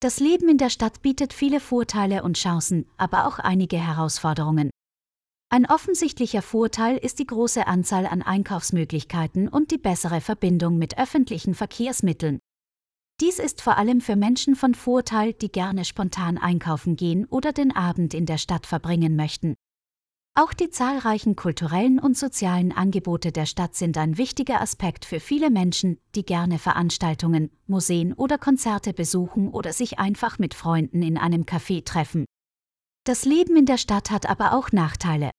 Das Leben in der Stadt bietet viele Vorteile und Chancen, aber auch einige Herausforderungen. Ein offensichtlicher Vorteil ist die große Anzahl an Einkaufsmöglichkeiten und die bessere Verbindung mit öffentlichen Verkehrsmitteln. Dies ist vor allem für Menschen von Vorteil, die gerne spontan einkaufen gehen oder den Abend in der Stadt verbringen möchten. Auch die zahlreichen kulturellen und sozialen Angebote der Stadt sind ein wichtiger Aspekt für viele Menschen, die gerne Veranstaltungen, Museen oder Konzerte besuchen oder sich einfach mit Freunden in einem Café treffen. Das Leben in der Stadt hat aber auch Nachteile.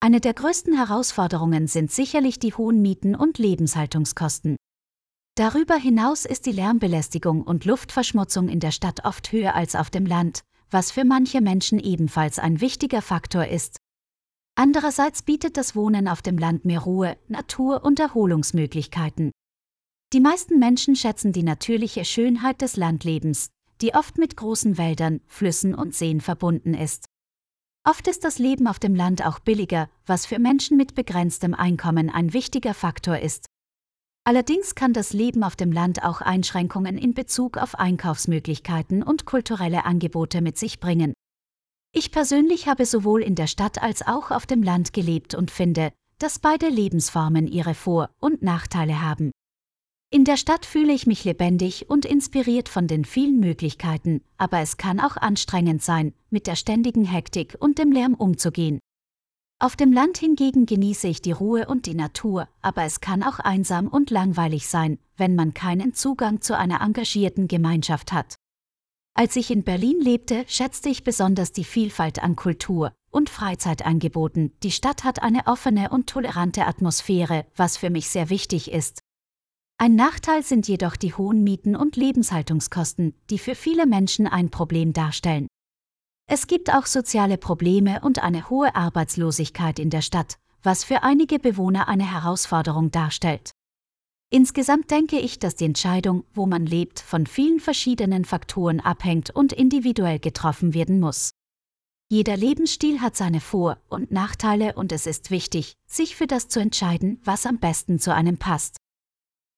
Eine der größten Herausforderungen sind sicherlich die hohen Mieten und Lebenshaltungskosten. Darüber hinaus ist die Lärmbelästigung und Luftverschmutzung in der Stadt oft höher als auf dem Land, was für manche Menschen ebenfalls ein wichtiger Faktor ist, Andererseits bietet das Wohnen auf dem Land mehr Ruhe, Natur und Erholungsmöglichkeiten. Die meisten Menschen schätzen die natürliche Schönheit des Landlebens, die oft mit großen Wäldern, Flüssen und Seen verbunden ist. Oft ist das Leben auf dem Land auch billiger, was für Menschen mit begrenztem Einkommen ein wichtiger Faktor ist. Allerdings kann das Leben auf dem Land auch Einschränkungen in Bezug auf Einkaufsmöglichkeiten und kulturelle Angebote mit sich bringen. Ich persönlich habe sowohl in der Stadt als auch auf dem Land gelebt und finde, dass beide Lebensformen ihre Vor- und Nachteile haben. In der Stadt fühle ich mich lebendig und inspiriert von den vielen Möglichkeiten, aber es kann auch anstrengend sein, mit der ständigen Hektik und dem Lärm umzugehen. Auf dem Land hingegen genieße ich die Ruhe und die Natur, aber es kann auch einsam und langweilig sein, wenn man keinen Zugang zu einer engagierten Gemeinschaft hat. Als ich in Berlin lebte, schätzte ich besonders die Vielfalt an Kultur und Freizeitangeboten. Die Stadt hat eine offene und tolerante Atmosphäre, was für mich sehr wichtig ist. Ein Nachteil sind jedoch die hohen Mieten und Lebenshaltungskosten, die für viele Menschen ein Problem darstellen. Es gibt auch soziale Probleme und eine hohe Arbeitslosigkeit in der Stadt, was für einige Bewohner eine Herausforderung darstellt. Insgesamt denke ich, dass die Entscheidung, wo man lebt, von vielen verschiedenen Faktoren abhängt und individuell getroffen werden muss. Jeder Lebensstil hat seine Vor- und Nachteile und es ist wichtig, sich für das zu entscheiden, was am besten zu einem passt.